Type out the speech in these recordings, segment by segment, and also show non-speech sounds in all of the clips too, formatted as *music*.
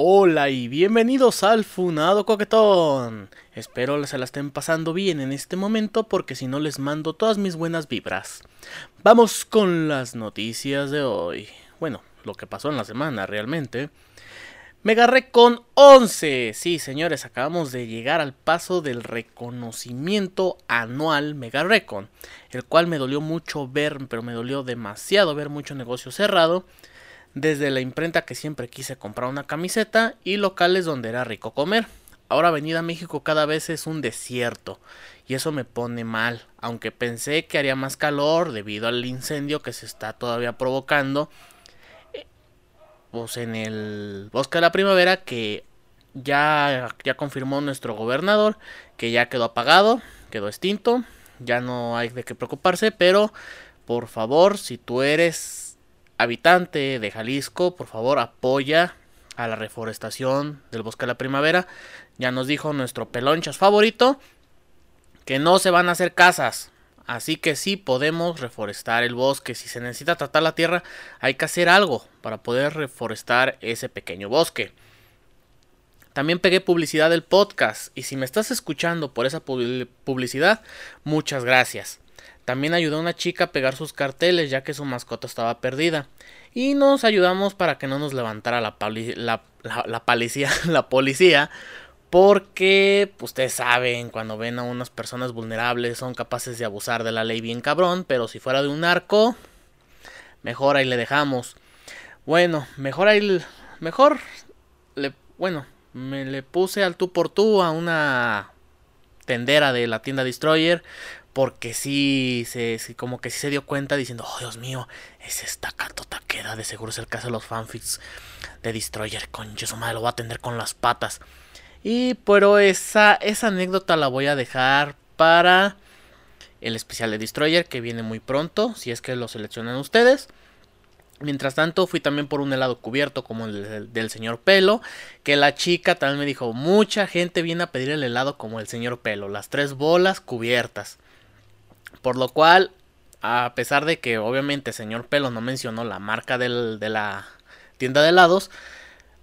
Hola y bienvenidos al Funado Coquetón. Espero se la estén pasando bien en este momento porque si no les mando todas mis buenas vibras. Vamos con las noticias de hoy. Bueno, lo que pasó en la semana realmente. Me agarré con 11. Sí, señores, acabamos de llegar al paso del reconocimiento anual Mega Recon, el cual me dolió mucho ver, pero me dolió demasiado ver mucho negocio cerrado desde la imprenta que siempre quise comprar una camiseta y locales donde era rico comer. Ahora Avenida México cada vez es un desierto y eso me pone mal, aunque pensé que haría más calor debido al incendio que se está todavía provocando eh, pues en el Bosque de la Primavera que ya, ya confirmó nuestro gobernador que ya quedó apagado, quedó extinto, ya no hay de qué preocuparse, pero por favor, si tú eres habitante de Jalisco, por favor apoya a la reforestación del bosque de la primavera. Ya nos dijo nuestro pelonchas favorito que no se van a hacer casas. Así que sí podemos reforestar el bosque. Si se necesita tratar la tierra, hay que hacer algo para poder reforestar ese pequeño bosque. También pegué publicidad del podcast. Y si me estás escuchando por esa publicidad, muchas gracias. También ayudó a una chica a pegar sus carteles ya que su mascota estaba perdida. Y nos ayudamos para que no nos levantara la, la, policía, *laughs* la policía. Porque pues, ustedes saben, cuando ven a unas personas vulnerables son capaces de abusar de la ley bien cabrón. Pero si fuera de un arco, mejor ahí le dejamos. Bueno, mejor ahí... Mejor... Le, bueno, me le puse al tú por tú a una tendera de la tienda Destroyer porque sí, se, como que sí se dio cuenta diciendo, oh Dios mío, es esta carta queda, de seguro es el de los fanfics de Destroyer, con su madre lo va a atender con las patas. Y pero esa, esa anécdota la voy a dejar para el especial de Destroyer que viene muy pronto, si es que lo seleccionan ustedes. Mientras tanto, fui también por un helado cubierto como el del, señor Pelo. Que la chica también me dijo: Mucha gente viene a pedir el helado como el señor Pelo. Las tres bolas cubiertas. Por lo cual, a pesar de que obviamente señor Pelo no mencionó la marca de la tienda de helados,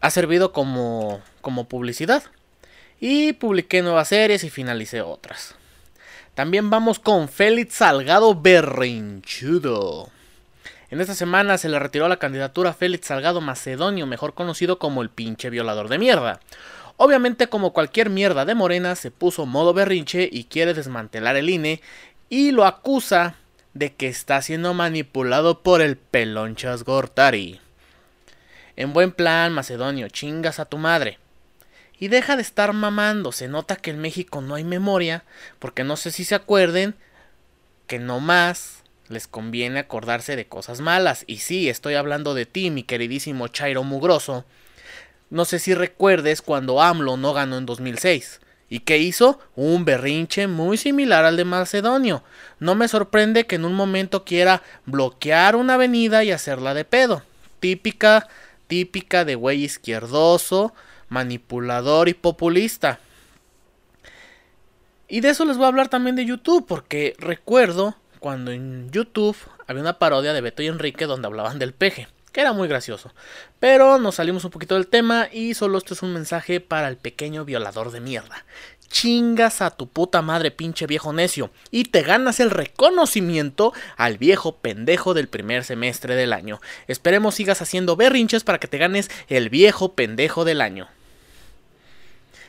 ha servido como, como publicidad. Y publiqué nuevas series y finalicé otras. También vamos con Félix Salgado Berrinchudo. En esta semana se le retiró la candidatura a Félix Salgado Macedonio, mejor conocido como el pinche violador de mierda. Obviamente, como cualquier mierda de Morena, se puso modo berrinche y quiere desmantelar el INE y lo acusa de que está siendo manipulado por el pelonchas Gortari. En buen plan, Macedonio, chingas a tu madre. Y deja de estar mamando, se nota que en México no hay memoria, porque no sé si se acuerden que no más les conviene acordarse de cosas malas. Y sí, estoy hablando de ti, mi queridísimo Chairo Mugroso. No sé si recuerdes cuando AMLO no ganó en 2006. ¿Y qué hizo? Un berrinche muy similar al de Macedonio. No me sorprende que en un momento quiera bloquear una avenida y hacerla de pedo. Típica, típica de güey izquierdoso, manipulador y populista. Y de eso les voy a hablar también de YouTube, porque recuerdo cuando en YouTube había una parodia de Beto y Enrique donde hablaban del peje que era muy gracioso. Pero nos salimos un poquito del tema y solo esto es un mensaje para el pequeño violador de mierda. Chingas a tu puta madre pinche viejo necio y te ganas el reconocimiento al viejo pendejo del primer semestre del año. Esperemos sigas haciendo berrinches para que te ganes el viejo pendejo del año.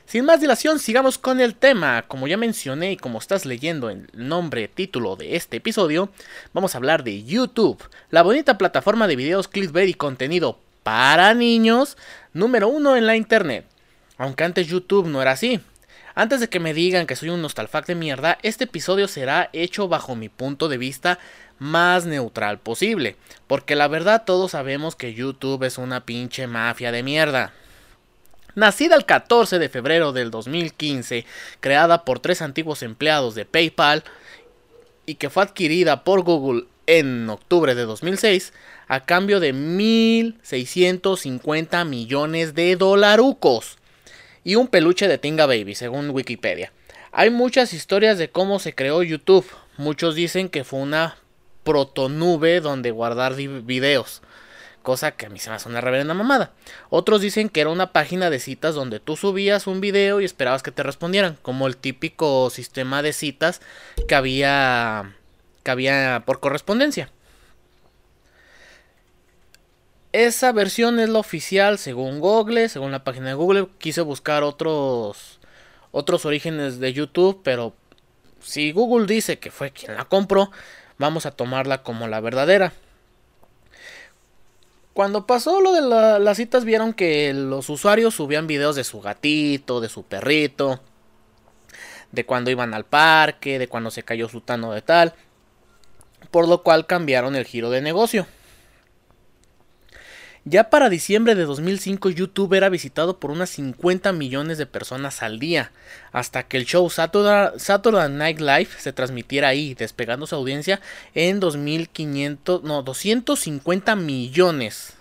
Sin más dilación, sigamos con el tema. Como ya mencioné y como estás leyendo el nombre título de este episodio, vamos a hablar de YouTube, la bonita plataforma de videos clickbait y contenido para niños número uno en la internet. Aunque antes YouTube no era así. Antes de que me digan que soy un nostalfac de mierda, este episodio será hecho bajo mi punto de vista más neutral posible. Porque la verdad todos sabemos que YouTube es una pinche mafia de mierda. Nacida el 14 de febrero del 2015, creada por tres antiguos empleados de PayPal y que fue adquirida por Google en octubre de 2006 a cambio de 1.650 millones de dolarucos y un peluche de Tinga Baby, según Wikipedia. Hay muchas historias de cómo se creó YouTube. Muchos dicen que fue una protonube donde guardar videos cosa que a mí se me hace una reverenda mamada. Otros dicen que era una página de citas donde tú subías un video y esperabas que te respondieran, como el típico sistema de citas que había que había por correspondencia. Esa versión es la oficial según Google, según la página de Google. Quise buscar otros otros orígenes de YouTube, pero si Google dice que fue quien la compró, vamos a tomarla como la verdadera. Cuando pasó lo de las citas vieron que los usuarios subían videos de su gatito, de su perrito, de cuando iban al parque, de cuando se cayó su tano de tal, por lo cual cambiaron el giro de negocio. Ya para diciembre de 2005 YouTube era visitado por unas 50 millones de personas al día, hasta que el show Saturday, Night Live se transmitiera ahí, despegando su audiencia en 2500, no, 250 millones.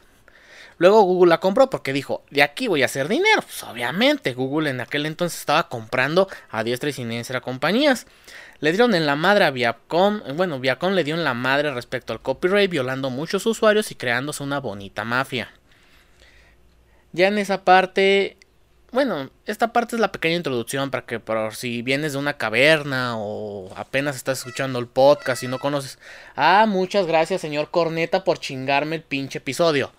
Luego Google la compró porque dijo, de aquí voy a hacer dinero. Pues obviamente, Google en aquel entonces estaba comprando a diestra y siniestra compañías. Le dieron en la madre a Viacom, bueno, Viacom le dio en la madre respecto al copyright, violando muchos usuarios y creándose una bonita mafia. Ya en esa parte, bueno, esta parte es la pequeña introducción para que por si vienes de una caverna o apenas estás escuchando el podcast y no conoces. Ah, muchas gracias, señor Corneta, por chingarme el pinche episodio.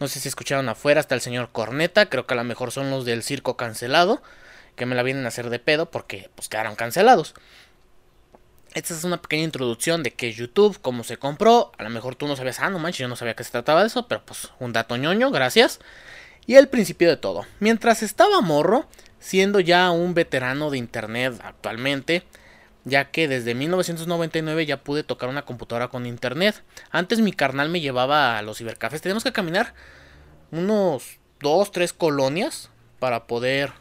No sé si escucharon afuera hasta el señor Corneta, creo que a lo mejor son los del circo cancelado que me la vienen a hacer de pedo porque pues quedaron cancelados. Esta es una pequeña introducción de que YouTube, como se compró, a lo mejor tú no sabías, ah, no manches, yo no sabía que se trataba de eso, pero pues un dato ñoño, gracias. Y el principio de todo. Mientras estaba morro, siendo ya un veterano de internet actualmente, ya que desde 1999 ya pude tocar una computadora con internet. Antes mi carnal me llevaba a los cibercafés, teníamos que caminar unos 2, 3 colonias para poder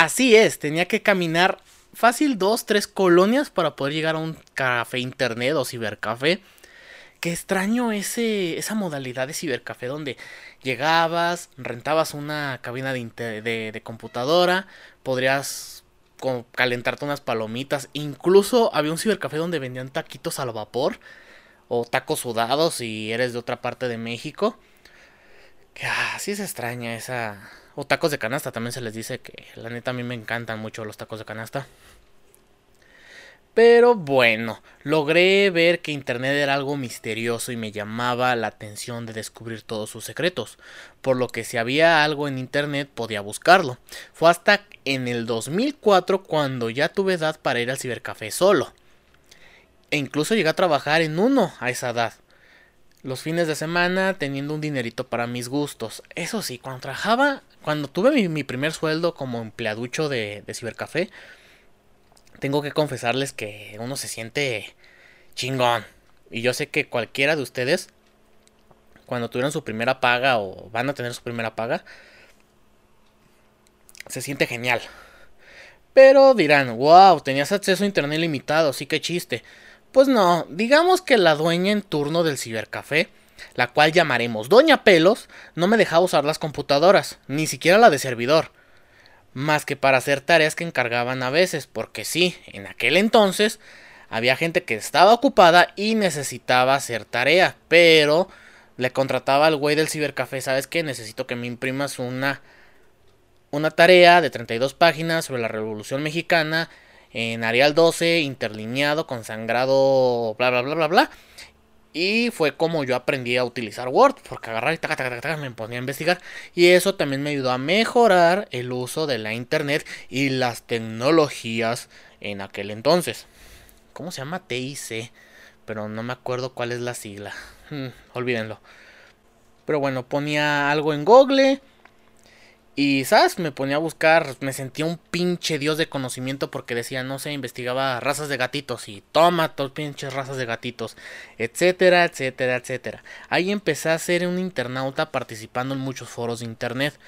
Así es, tenía que caminar fácil dos, tres colonias para poder llegar a un café internet o cibercafé. Qué extraño ese, esa modalidad de cibercafé donde llegabas, rentabas una cabina de, computadora, podrías calentarte unas palomitas. Incluso había un cibercafé donde vendían taquitos al vapor o tacos sudados si eres de otra parte de México. Que así ah, extraña esa, o tacos de canasta, también se les dice que la neta a mí me encantan mucho los tacos de canasta. Pero bueno, logré ver que Internet era algo misterioso y me llamaba la atención de descubrir todos sus secretos, por lo que si había algo en Internet podía buscarlo. Fue hasta en el 2004 cuando ya tuve edad para ir al cibercafé solo. E incluso llegué a trabajar en uno a esa edad los fines de semana teniendo un dinerito para mis gustos. Eso sí, cuando trabajaba, cuando tuve mi, primer sueldo como empleaducho de, de cibercafé, tengo que confesarles que uno se siente chingón. Y yo sé que cualquiera de ustedes, cuando tuvieron su primera paga o van a tener su primera paga, se siente genial. Pero dirán, wow, tenías acceso a internet limitado, sí que chiste. Pues no, digamos que la dueña en turno del cibercafé, la cual llamaremos Doña Pelos, no me dejaba usar las computadoras, ni siquiera la de servidor, más que para hacer tareas que encargaban a veces, porque sí, en aquel entonces había gente que estaba ocupada y necesitaba hacer tarea, pero le contrataba al güey del cibercafé, ¿sabes qué? Necesito que me imprimas una una tarea de 32 páginas sobre la Revolución Mexicana en Arial 12, interlineado, con sangrado, bla, bla, bla, bla, bla. Y fue como yo aprendí a utilizar Word, porque agarrar y taca, taca, taca, me ponía a investigar. Y eso también me ayudó a mejorar el uso de la internet y las tecnologías en aquel entonces. ¿Cómo se llama? TIC. Pero no me acuerdo cuál es la sigla. Hmm, olvídenlo. Pero bueno, ponía algo en Google y, ¿sabes? Me ponía a buscar, me sentía un pinche dios de conocimiento porque decía, no sé, investigaba razas de gatitos y toma todos pinches razas de gatitos, etcétera, etcétera, etcétera. Ahí empecé a ser un internauta participando en muchos foros de internet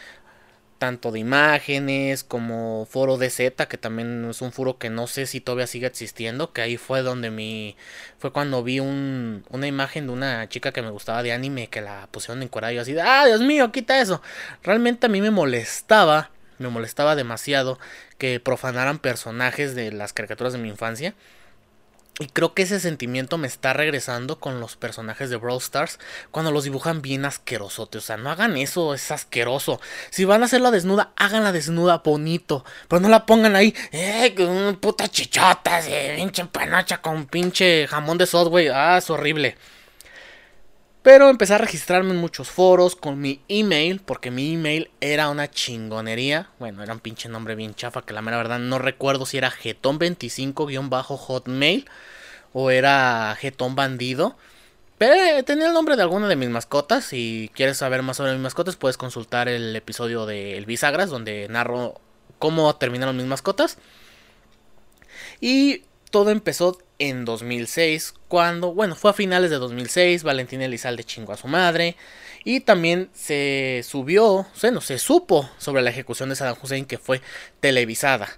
tanto de imágenes como foro de Z, que también es un foro que no sé si todavía sigue existiendo, que ahí fue donde mi fue cuando vi un, una imagen de una chica que me gustaba de anime que la pusieron en y así, ah, Dios mío, quita eso. Realmente a mí me molestaba, me molestaba demasiado que profanaran personajes de las caricaturas de mi infancia. Y creo que ese sentimiento me está regresando con los personajes de Brawl Stars cuando los dibujan bien asquerosotes. O sea, no hagan eso, es asqueroso. Si van a hacerla desnuda, háganla desnuda bonito. Pero no la pongan ahí, eh, puta chichota, de pinche panocha con pinche jamón de güey. Ah, es horrible. Pero empecé a registrarme en muchos foros con mi email, porque mi email era una chingonería. Bueno, era un pinche nombre bien chafa que la mera verdad no recuerdo si era Getón25-Hotmail o era Getón Bandido. Pero tenía el nombre de alguna de mis mascotas. Si quieres saber más sobre mis mascotas, puedes consultar el episodio de El Bisagras, donde narro cómo terminaron mis mascotas. Y todo empezó en 2006, cuando, bueno, fue a finales de 2006, Valentín Elizalde chingó a su madre, y también se subió, bueno, se supo sobre la ejecución de Saddam Hussein que fue televisada.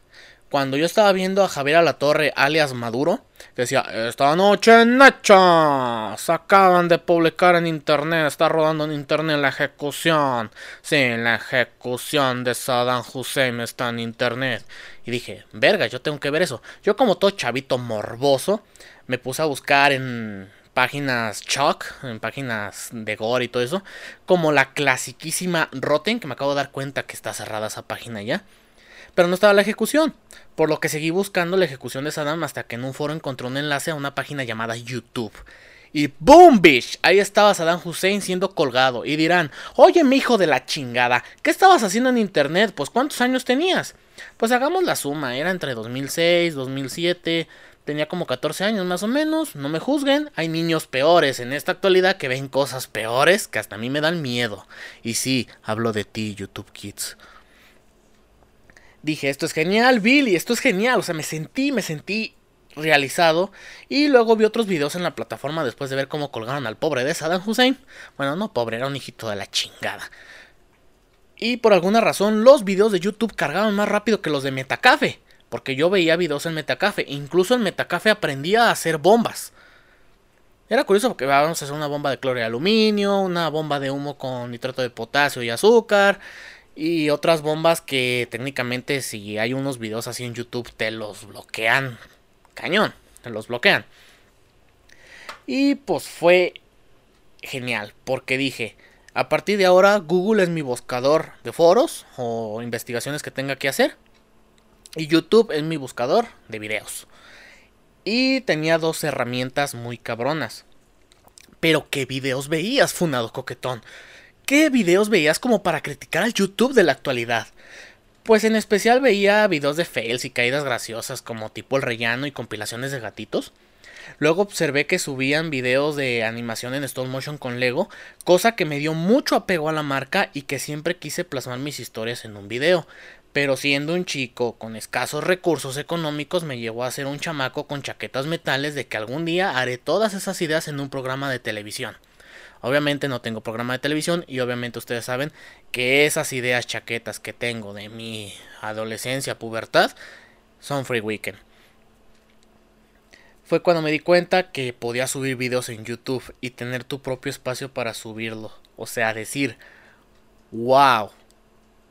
Cuando yo estaba viendo a Javier Alatorre, alias Maduro, decía, esta noche Nacha, se acaban de publicar en internet, está rodando en internet la ejecución. Sí, la ejecución de Saddam Hussein está en internet. Y dije, verga, yo tengo que ver eso. Yo como todo chavito morboso, me puse a buscar en páginas Chuck, en páginas de gore y todo eso, como la clasiquísima Rotten, que me acabo de dar cuenta que está cerrada esa página ya pero no estaba la ejecución. Por lo que seguí buscando la ejecución de Saddam hasta que en un foro encontré un enlace a una página llamada YouTube. Y ¡boom, bitch! Ahí estaba Saddam Hussein siendo colgado. Y dirán, oye, mi hijo de la chingada, ¿qué estabas haciendo en internet? Pues ¿cuántos años tenías? Pues hagamos la suma, era entre 2006, 2007, tenía como 14 años más o menos, no me juzguen, hay niños peores en esta actualidad que ven cosas peores que hasta a mí me dan miedo. Y sí, hablo de ti, YouTube Kids dije, esto es genial, Billy, esto es genial. O sea, me sentí, me sentí realizado. Y luego vi otros videos en la plataforma después de ver cómo colgaron al pobre de Saddam Hussein. Bueno, no pobre, era un hijito de la chingada. Y por alguna razón los videos de YouTube cargaban más rápido que los de Metacafe. Porque yo veía videos en Metacafe. Incluso en Metacafe aprendía a hacer bombas. Era curioso porque vamos a hacer una bomba de cloro y aluminio, una bomba de humo con nitrato de potasio y azúcar, y otras bombas que técnicamente si hay unos videos así en YouTube te los bloquean. Cañón, te los bloquean. Y pues fue genial, porque dije, a partir de ahora Google es mi buscador de foros o investigaciones que tenga que hacer. Y YouTube es mi buscador de videos. Y tenía dos herramientas muy cabronas. Pero ¿qué videos veías, funado coquetón? ¿Qué videos veías como para criticar al YouTube de la actualidad? Pues en especial veía videos de fails y caídas graciosas como tipo el rellano y compilaciones de gatitos. Luego observé que subían videos de animación en stop motion con Lego, cosa que me dio mucho apego a la marca y que siempre quise plasmar mis historias en un video. Pero siendo un chico con escasos recursos económicos me llevó a ser un chamaco con chaquetas metales de que algún día haré todas esas ideas en un programa de televisión. Obviamente no tengo programa de televisión y obviamente ustedes saben que esas ideas chaquetas que tengo de mi adolescencia, pubertad, son Free Weekend. Fue cuando me di cuenta que podía subir videos en YouTube y tener tu propio espacio para subirlo. O sea, decir, wow,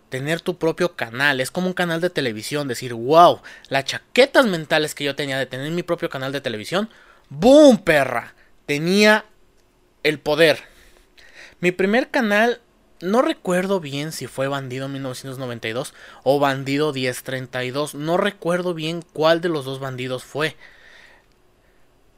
tener tu propio canal. Es como un canal de televisión. Decir, wow, las chaquetas mentales que yo tenía de tener mi propio canal de televisión. ¡Boom, perra! Tenía el poder. Mi primer canal, no recuerdo bien si fue Bandido 1992 o Bandido 1032. No recuerdo bien cuál de los dos bandidos fue.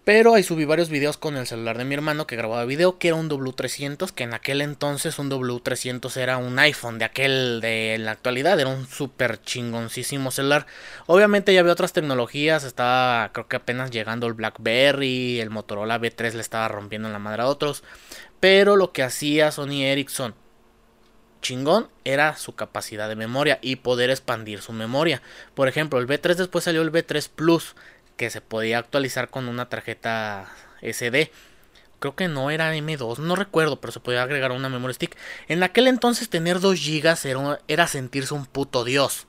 Pero ahí subí varios videos con el celular de mi hermano que grababa video, que era un W300, que en aquel entonces un W300 era un iPhone, de aquel de la actualidad, era un súper chingoncísimo celular. Obviamente ya había otras tecnologías, estaba creo que apenas llegando el BlackBerry, el Motorola B3 le estaba rompiendo en la madre a otros. Pero lo que hacía Sony Ericsson chingón era su capacidad de memoria y poder expandir su memoria. Por ejemplo, el B3 después salió el B3 Plus que se podía actualizar con una tarjeta SD. Creo que no era M2, no recuerdo, pero se podía agregar una memory stick. En aquel entonces tener 2 GB era, sentirse un puto dios.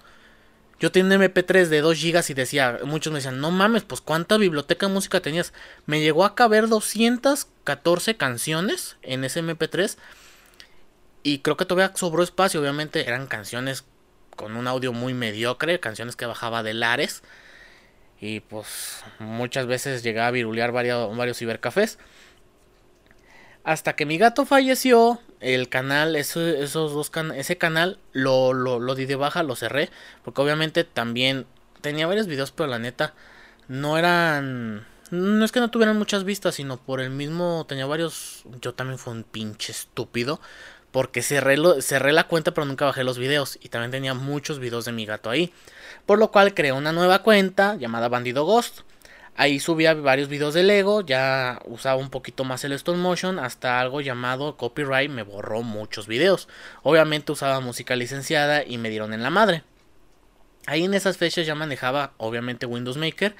Yo tenía MP3 de 2 GB y decía, muchos me decían, no mames, pues cuánta biblioteca de música tenías. Me llegó a caber 214 canciones en ese MP3. Y creo que todavía sobró espacio, obviamente eran canciones con un audio muy mediocre, canciones que bajaba de Lares. Y pues muchas veces llegaba a virulear varios, varios cibercafés. Hasta que mi gato falleció, el canal, esos dos ese canal lo, lo, lo, di de baja, lo cerré. Porque obviamente también tenía varios videos, pero la neta no eran... No es que no tuvieran muchas vistas, sino por el mismo... Tenía varios... Yo también fui un pinche estúpido. Porque cerré, cerré la cuenta pero nunca bajé los videos. Y también tenía muchos videos de mi gato ahí. Por lo cual creé una nueva cuenta llamada Bandido Ghost. Ahí subía varios videos de Lego, ya usaba un poquito más el stop motion, hasta algo llamado copyright me borró muchos videos. Obviamente usaba música licenciada y me dieron en la madre. Ahí en esas fechas ya manejaba obviamente Windows Maker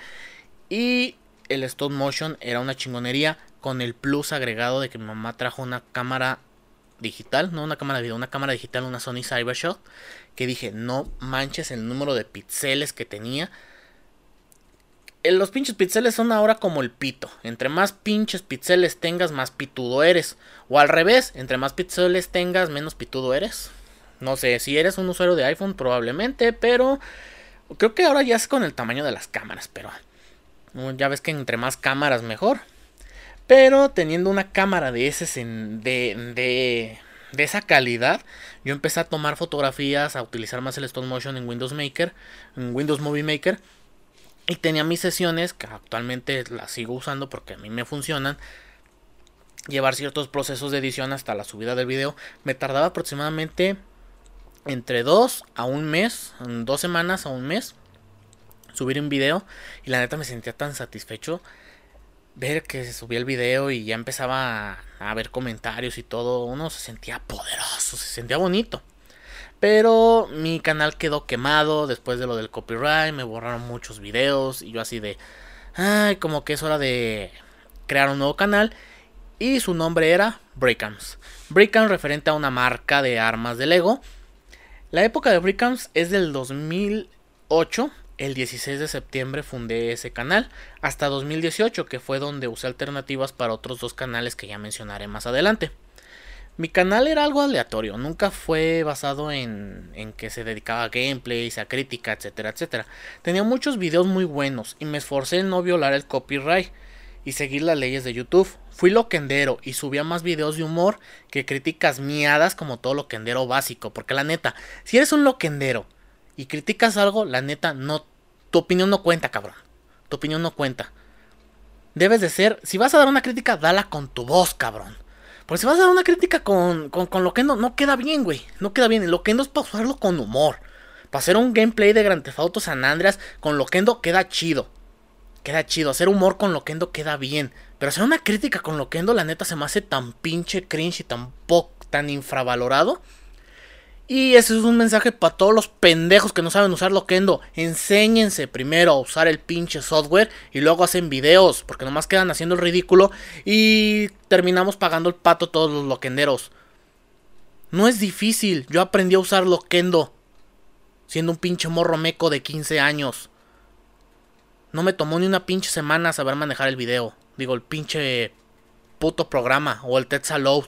y el stop motion era una chingonería con el plus agregado de que mi mamá trajo una cámara digital, no una cámara de video, una cámara digital, una Sony Cybershot, que dije, no manches el número de píxeles que tenía eh, los pinches píxeles son ahora como el pito. Entre más pinches píxeles tengas, más pitudo eres. O al revés, entre más píxeles tengas, menos pitudo eres. No sé, si eres un usuario de iPhone probablemente, pero creo que ahora ya es con el tamaño de las cámaras, pero ya ves que entre más cámaras mejor. Pero teniendo una cámara de ese de, de, de esa calidad, yo empecé a tomar fotografías, a utilizar más el stop motion en Windows Maker, en Windows Movie Maker y tenía mis sesiones, que actualmente las sigo usando porque a mí me funcionan. Llevar ciertos procesos de edición hasta la subida del video. Me tardaba aproximadamente entre 2 a un mes, dos semanas a un mes, subir un video. Y la neta me sentía tan satisfecho ver que se subía el video y ya empezaba a, ver comentarios y todo. Uno se sentía poderoso, se sentía bonito. Pero mi canal quedó quemado después de lo del copyright, me borraron muchos videos y yo así de, ay, como que es hora de crear un nuevo canal y su nombre era Breakams. Breakams referente a una marca de armas de Lego. La época de Breakams es del 2008, el 16 de septiembre fundé ese canal, hasta 2018 que fue donde usé alternativas para otros dos canales que ya mencionaré más adelante. Mi canal era algo aleatorio, nunca fue basado en, en, que se dedicaba a gameplays, a crítica, etcétera, etcétera. Tenía muchos videos muy buenos y me esforcé en no violar el copyright y seguir las leyes de YouTube. Fui loquendero y subía más videos de humor que críticas miadas como todo loquendero básico, porque la neta, si eres un loquendero y criticas algo, la neta no tu opinión no cuenta, cabrón. Tu opinión no cuenta. Debes de ser, si vas a dar una crítica, dala con tu voz, cabrón. Porque si vas a dar una crítica con, con, con Loquendo, no queda bien, güey. No queda bien. Loquendo es para usarlo con humor. Para hacer un gameplay de Grand Theft Auto San Andreas con Loquendo queda chido. Queda chido. Hacer humor con Loquendo queda bien. Pero hacer una crítica con Loquendo, la neta, se me hace tan pinche cringe y tan, tan infravalorado y ese es un mensaje para todos los pendejos que no saben usar Loquendo. Enséñense primero a usar el pinche software y luego hacen videos. Porque nomás quedan haciendo el ridículo y terminamos pagando el pato todos los loquenderos. No es difícil. Yo aprendí a usar Loquendo. Siendo un pinche morro meco de 15 años. No me tomó ni una pinche semana saber manejar el video. Digo, el pinche puto programa o el Load.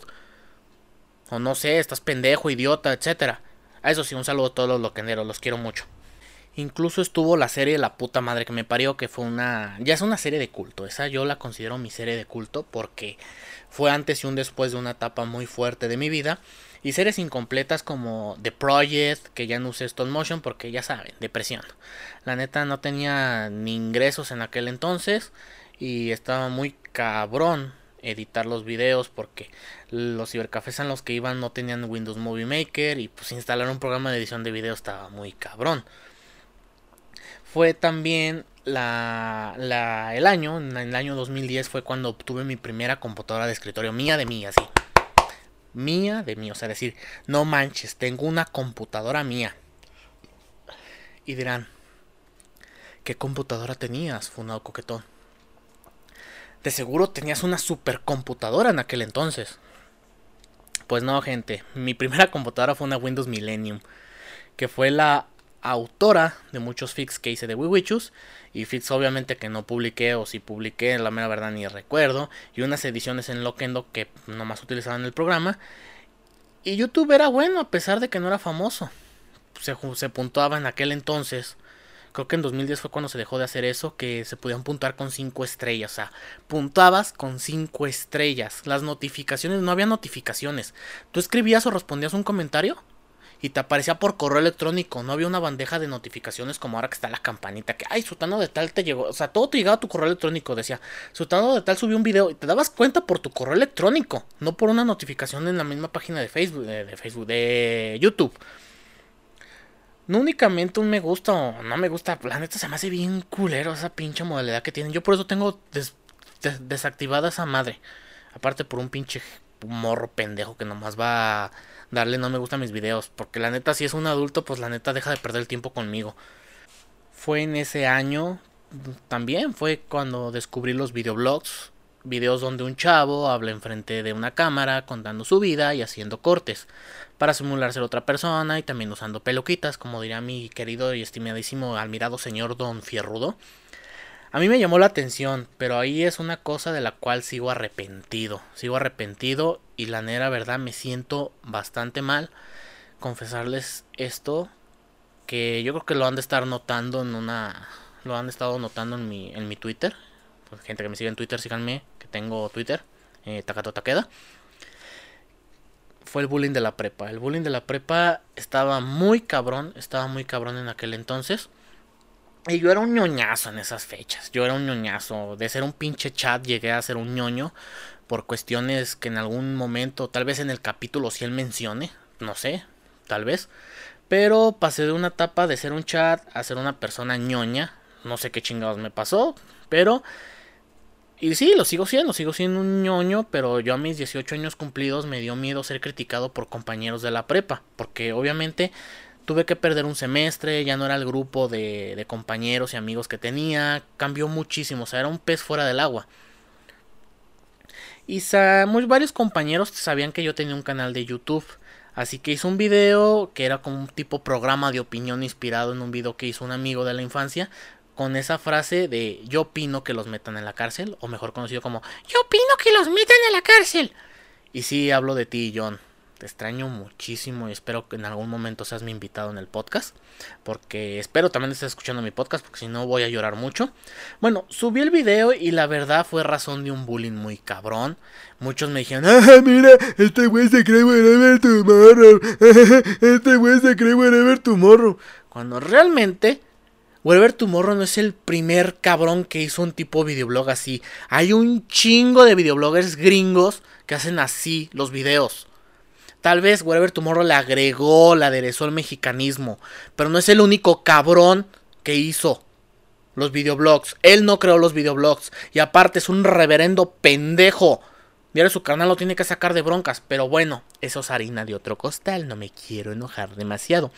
O no sé, estás pendejo, idiota, etcétera. A eso sí, un saludo a todos los loquenderos, los quiero mucho. Incluso estuvo la serie La puta madre que me parió, que fue una... Ya es una serie de culto, esa yo la considero mi serie de culto porque fue antes y un después de una etapa muy fuerte de mi vida. Y series incompletas como The Project, que ya no usé Stone Motion porque ya saben, depresión. La neta no tenía ni ingresos en aquel entonces y estaba muy cabrón editar los videos porque los cibercafés en los que iban no tenían Windows Movie Maker y pues instalar un programa de edición de video estaba muy cabrón. Fue también la, la, el año, en el año 2010 fue cuando obtuve mi primera computadora de escritorio mía de mí, así. Mía de mí, o sea, decir, no manches, tengo una computadora mía. Y dirán, ¿qué computadora tenías, Funado Coquetón? De seguro tenías una supercomputadora en aquel entonces. Pues no, gente. Mi primera *laughs* computadora fue una Windows Millennium. Que fue la autora de muchos fix que hice de Wiwichus. Y fix obviamente que no publiqué o si publiqué, la mera verdad ni recuerdo. Y unas ediciones en Loquendo que nomás utilizaban el programa. Y YouTube era bueno a pesar de que no era famoso. Se, se puntuaba en aquel entonces Creo que en 2010 fue cuando se dejó de hacer eso, que se podían puntuar con 5 estrellas. O sea, puntuabas con 5 estrellas. Las notificaciones, no había notificaciones. Tú escribías o respondías un comentario y te aparecía por correo electrónico. No había una bandeja de notificaciones como ahora que está la campanita. Que, ay, Sutano de tal te llegó. O sea, todo te llegaba a tu correo electrónico. Decía, Sutano de tal subió un video. Y te dabas cuenta por tu correo electrónico. No por una notificación en la misma página de Facebook. De, Facebook, de YouTube. No únicamente un me gusta o no me gusta. La neta se me hace bien culero esa pinche modalidad que tienen. Yo por eso tengo desactivada esa madre. Aparte por un pinche morro pendejo que nomás va a darle no me gusta mis videos. Porque la neta, si es un adulto, pues la neta deja de perder el tiempo conmigo. Fue en ese año, también fue cuando descubrí los videoblogs. Videos donde un chavo habla enfrente de una cámara contando su vida y haciendo cortes para simular ser otra persona y también usando peluquitas, como diría mi querido y estimadísimo admirado señor Don Fierrudo. A mí me llamó la atención, pero ahí es una cosa de la cual sigo arrepentido. Sigo arrepentido y la nera verdad me siento bastante mal. Confesarles esto, que yo creo que lo han de estar notando en una... Lo han estado notando en mi, en mi Twitter. Pues, gente que me sigue en Twitter, síganme, que tengo Twitter. Eh, Takato Takeda. Fue el bullying de la prepa. El bullying de la prepa estaba muy cabrón. Estaba muy cabrón en aquel entonces. Y yo era un ñoñazo en esas fechas. Yo era un ñoñazo. De ser un pinche chat llegué a ser un ñoño. Por cuestiones que en algún momento, tal vez en el capítulo si él mencione. No sé, tal vez. Pero pasé de una etapa de ser un chat a ser una persona ñoña. No sé qué chingados me pasó. Pero... Y sí, lo sigo siendo, sigo siendo un ñoño, pero yo a mis 18 años cumplidos me dio miedo ser criticado por compañeros de la prepa, porque obviamente tuve que perder un semestre, ya no era el grupo de, compañeros y amigos que tenía, cambió muchísimo, o sea, era un pez fuera del agua. Y muy, varios compañeros sabían que yo tenía un canal de YouTube. Así que hice un video que era como un tipo programa de opinión inspirado en un video que hizo un amigo de la infancia. Con esa frase de yo opino que los metan en la cárcel. O mejor conocido como yo opino que los metan en la cárcel. Y sí, hablo de ti, John. Te extraño muchísimo y espero que en algún momento seas mi invitado en el podcast. Porque espero también estés escuchando mi podcast porque si no voy a llorar mucho. Bueno, subí el video y la verdad fue razón de un bullying muy cabrón. Muchos me dijeron, ¡ah, mira! Este güey se cree whatever tomorrow. *laughs* Este güey se cree whatever tomorrow. Cuando realmente... Whatever Tomorrow no es el primer cabrón que hizo un tipo de videoblog así. Hay un chingo de videobloggers gringos que hacen así los videos. Tal vez Whatever Tomorrow le agregó, le aderezó el mexicanismo. Pero no es el único cabrón que hizo los videoblogs. Él no creó los videoblogs. Y aparte es un reverendo pendejo. Mira, su canal lo tiene que sacar de broncas. Pero bueno, eso es harina de otro costal. No me quiero enojar demasiado.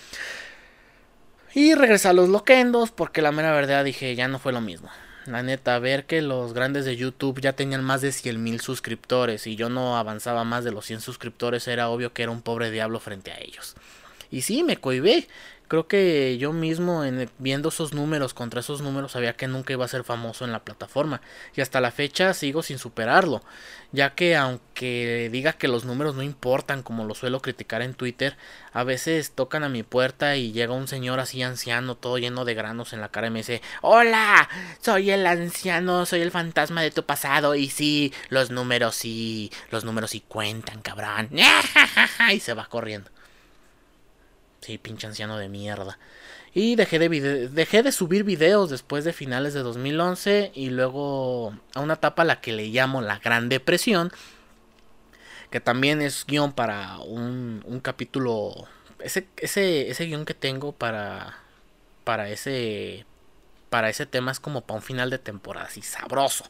Y regresé a los loquendos. Porque la mera verdad dije, ya no fue lo mismo. La neta, ver que los grandes de YouTube ya tenían más de 100 mil suscriptores y yo no avanzaba más de los 100 suscriptores, era obvio que era un pobre diablo frente a ellos. Y sí, me cohibé creo que yo mismo en, viendo esos números contra esos números sabía que nunca iba a ser famoso en la plataforma. Y hasta la fecha sigo sin superarlo ya que aunque diga que los números no importan como lo suelo criticar en Twitter a veces tocan a mi puerta y llega un señor así anciano todo lleno de granos en la cara y me dice hola soy el anciano soy el fantasma de tu pasado y sí los números sí los números sí cuentan cabrón. *laughs* Y se va corriendo Sí, pinche anciano de mierda. Y dejé de, dejé de subir videos después de finales de 2011 y luego a una etapa a la que le llamo la Gran Depresión, que también es guion para un, un capítulo, ese, ese, ese guion que tengo para, para, ese, para ese tema es como para un final de temporada, así sabroso.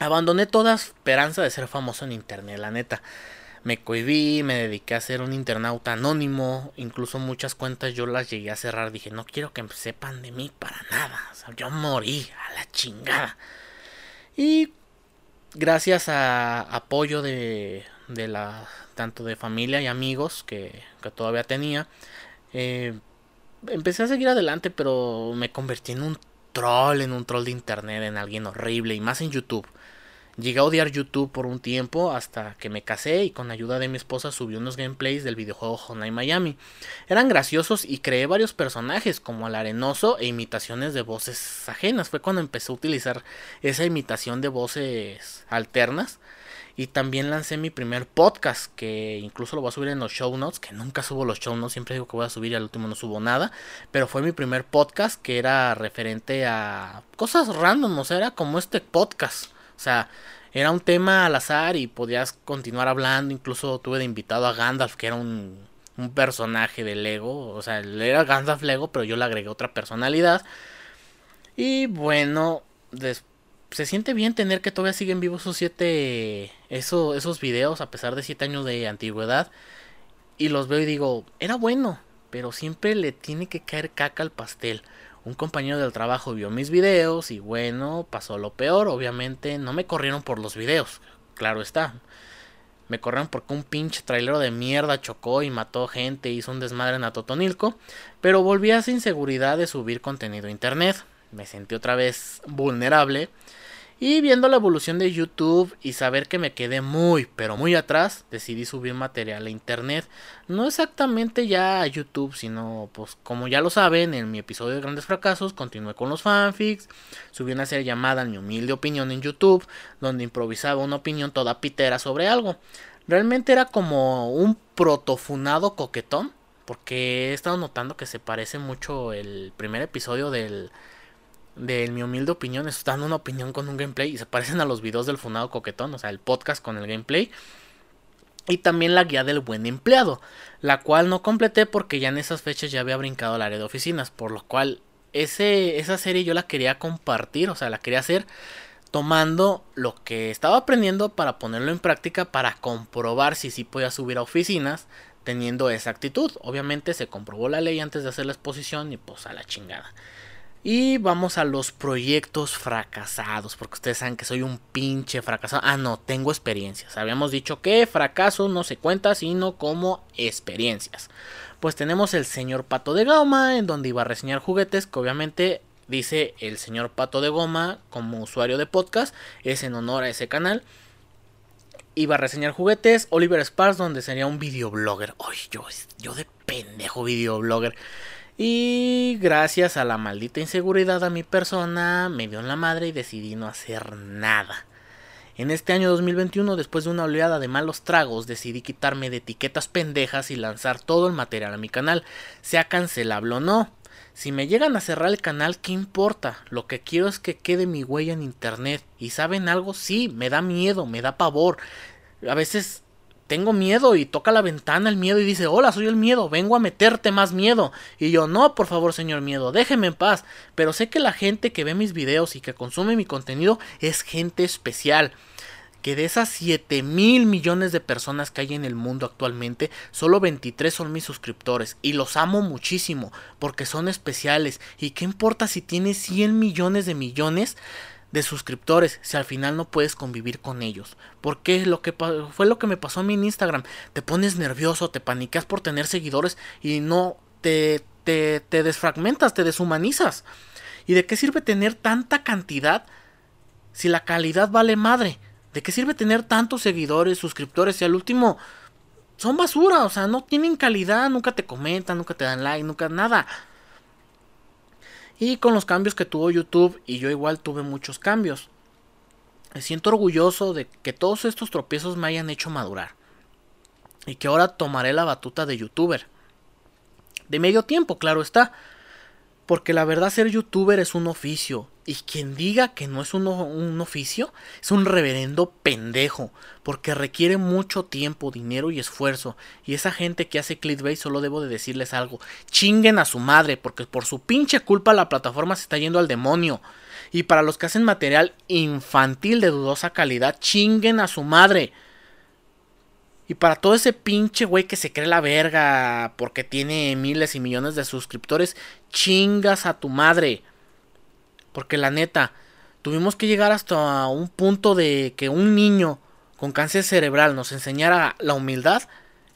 Abandoné toda esperanza de ser famoso en internet, la neta me cohibí, me dediqué a ser un internauta anónimo, incluso muchas cuentas yo las llegué a cerrar, dije, no quiero que sepan de mí para nada, yo morí a la chingada. Y gracias a apoyo de, de la tanto de familia y amigos que, que todavía tenía, eh, empecé a seguir adelante, pero me convertí en un troll, en un troll de internet, en alguien horrible y más en YouTube. Llegué a odiar YouTube por un tiempo hasta que me casé y con ayuda de mi esposa subí unos gameplays del videojuego Hotline Miami. Eran graciosos y creé varios personajes como el arenoso e imitaciones de voces ajenas. Fue cuando empecé a utilizar esa imitación de voces alternas. Y también lancé mi primer podcast, que incluso lo voy a subir en los show notes, que nunca subo los show notes, siempre digo que voy a subir y al último no subo nada. Pero fue mi primer podcast que era referente a cosas random, o sea, era como este podcast. O sea, era un tema al azar y podías continuar hablando. Incluso tuve de invitado a Gandalf, que era un, un personaje de Lego. O sea, era Gandalf Lego, pero yo le agregué otra personalidad. Y bueno, se siente bien tener que todavía siguen vivos esos siete. Eso, esos videos, a pesar de siete años de antigüedad. Y los veo y digo, era bueno, pero siempre le tiene que caer caca al pastel un compañero del trabajo vio mis videos y bueno, pasó lo peor. Obviamente no me corrieron por los videos, claro está. Me corrieron porque un pinche trailero de mierda chocó y mató gente, hizo un desmadre en Atotonilco. Pero volví a esa inseguridad de subir contenido a internet. Me sentí otra vez vulnerable y viendo la evolución de YouTube y saber que me quedé muy, pero muy atrás, decidí subir material a internet. No exactamente ya a YouTube, sino pues como ya lo saben, en mi episodio de Grandes Fracasos continué con los fanfics, subí una serie llamada Mi humilde opinión en YouTube, donde improvisaba una opinión toda pitera sobre algo. Realmente era como un protofunado coquetón, porque he estado notando que se parece mucho el primer episodio del de mi humilde opinión, es dando una opinión con un gameplay y se parecen a los videos del Funado Coquetón, o sea, el podcast con el gameplay. Y también la guía del buen empleado, la cual no completé porque ya en esas fechas ya había brincado al área de oficinas, por lo cual ese, esa serie yo la quería compartir, o sea, la quería hacer tomando lo que estaba aprendiendo para ponerlo en práctica para comprobar si sí podía subir a oficinas teniendo esa actitud. Obviamente se comprobó la ley antes de hacer la exposición y pues a la chingada. Y vamos a los proyectos fracasados, porque ustedes saben que soy un pinche fracasado. Ah, no, tengo experiencias. Habíamos dicho que fracaso no se cuenta, sino como experiencias. Pues tenemos el señor Pato de Goma, en donde iba a reseñar juguetes, que obviamente dice el señor Pato de Goma como usuario de podcast, es en honor a ese canal. Iba a reseñar juguetes, Oliver Sparks, donde sería un videoblogger. Ay, yo, yo de pendejo videoblogger. Y gracias a la maldita inseguridad a mi persona, me dio en la madre y decidí no hacer nada. En este año 2021, después de una oleada de malos tragos, decidí quitarme de etiquetas pendejas y lanzar todo el material a mi canal, sea cancelable o no. Si me llegan a cerrar el canal, ¿qué importa? Lo que quiero es que quede mi huella en internet. ¿Y saben algo? Sí, me da miedo, me da pavor. A veces tengo miedo y toca la ventana el miedo y dice, hola, soy el miedo, vengo a meterte más miedo. Y yo, no, por favor, señor miedo, déjeme en paz. Pero sé que la gente que ve mis videos y que consume mi contenido es gente especial. Que de esas 7 mil millones de personas que hay en el mundo actualmente, solo 23 son mis suscriptores. Y los amo muchísimo, porque son especiales. ¿Y qué importa si tienes 100 millones de millones? De suscriptores si al final no puedes convivir con ellos. Porque lo que fue lo que me pasó a mí en Instagram. Te pones nervioso, te panicas por tener seguidores y no te, te, te desfragmentas, te deshumanizas. ¿Y de qué sirve tener tanta cantidad si la calidad vale madre? ¿De qué sirve tener tantos seguidores, suscriptores si al último son basura? O sea, no tienen calidad, nunca te comentan, nunca te dan like, nunca nada. Y con los cambios que tuvo YouTube, y yo igual tuve muchos cambios. Me siento orgulloso de que todos estos tropiezos me hayan hecho madurar. Y que ahora tomaré la batuta de youtuber. De medio tiempo, claro está. Porque la verdad ser youtuber es un oficio. Y quien diga que no es un, un, oficio es un reverendo pendejo. Porque requiere mucho tiempo, dinero y esfuerzo. Y esa gente que hace clickbait solo debo de decirles algo. Chinguen a su madre. Porque por su pinche culpa la plataforma se está yendo al demonio. Y para los que hacen material infantil de dudosa calidad, chinguen a su madre. Y para todo ese pinche güey que se cree la verga porque tiene miles y millones de suscriptores, chingas a tu madre. Porque la neta, tuvimos que llegar hasta un punto de que un niño con cáncer cerebral nos enseñara la humildad.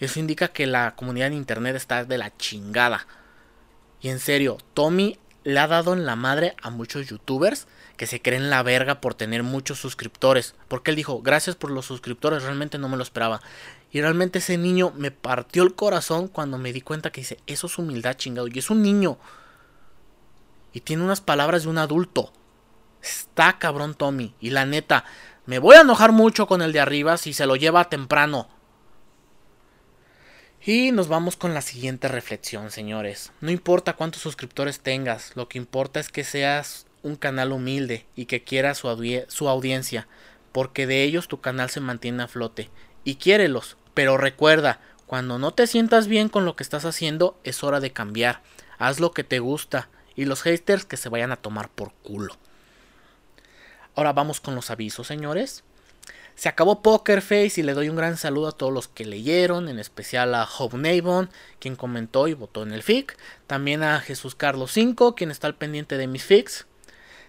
Eso indica que la comunidad en internet está de la chingada. Y en serio, Tommy le ha dado en la madre a muchos youtubers que se creen la verga por tener muchos suscriptores. Porque él dijo, gracias por los suscriptores, realmente no me lo esperaba. Y realmente ese niño me partió el corazón cuando me di cuenta que dice, eso es humildad chingado. Y es un niño. Y tiene unas palabras de un adulto. Está cabrón Tommy. Y la neta, me voy a enojar mucho con el de arriba si se lo lleva temprano. Y nos vamos con la siguiente reflexión, señores. No importa cuántos suscriptores tengas, lo que importa es que seas un canal humilde y que quieras su, su audiencia, porque de ellos tu canal se mantiene a flote. Y quiérelos, pero recuerda, cuando no te sientas bien con lo que estás haciendo, es hora de cambiar. Haz lo que te gusta y los haters que se vayan a tomar por culo. Ahora vamos con los avisos, señores. Se acabó Poker Face y le doy un gran saludo a todos los que leyeron, en especial a Hope quien comentó y votó en el FIC. También a Jesús Carlos 5, quien está al pendiente de mis FICs.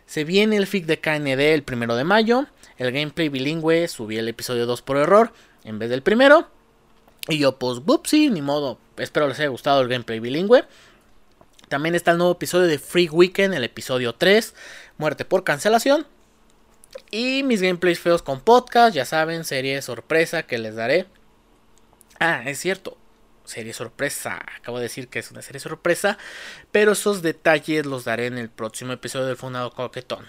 Se viene el FIC de KND el primero de mayo. El gameplay bilingüe subí el episodio 2 por error en vez del primero. Y yo, pues, whoopsie, ni modo. Espero les haya gustado el gameplay bilingüe. También está el nuevo episodio de Free Weekend, el episodio 3, Muerte por cancelación. Y mis gameplays feos con podcast, ya saben, serie sorpresa que les daré. Ah, es cierto, serie sorpresa. Acabo de decir que es una serie sorpresa, pero esos detalles los daré en el próximo episodio del Fundado Coquetón.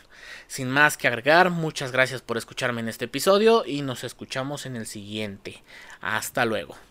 Sin más que agregar, muchas gracias por escucharme en este episodio y nos escuchamos en el siguiente. Hasta luego.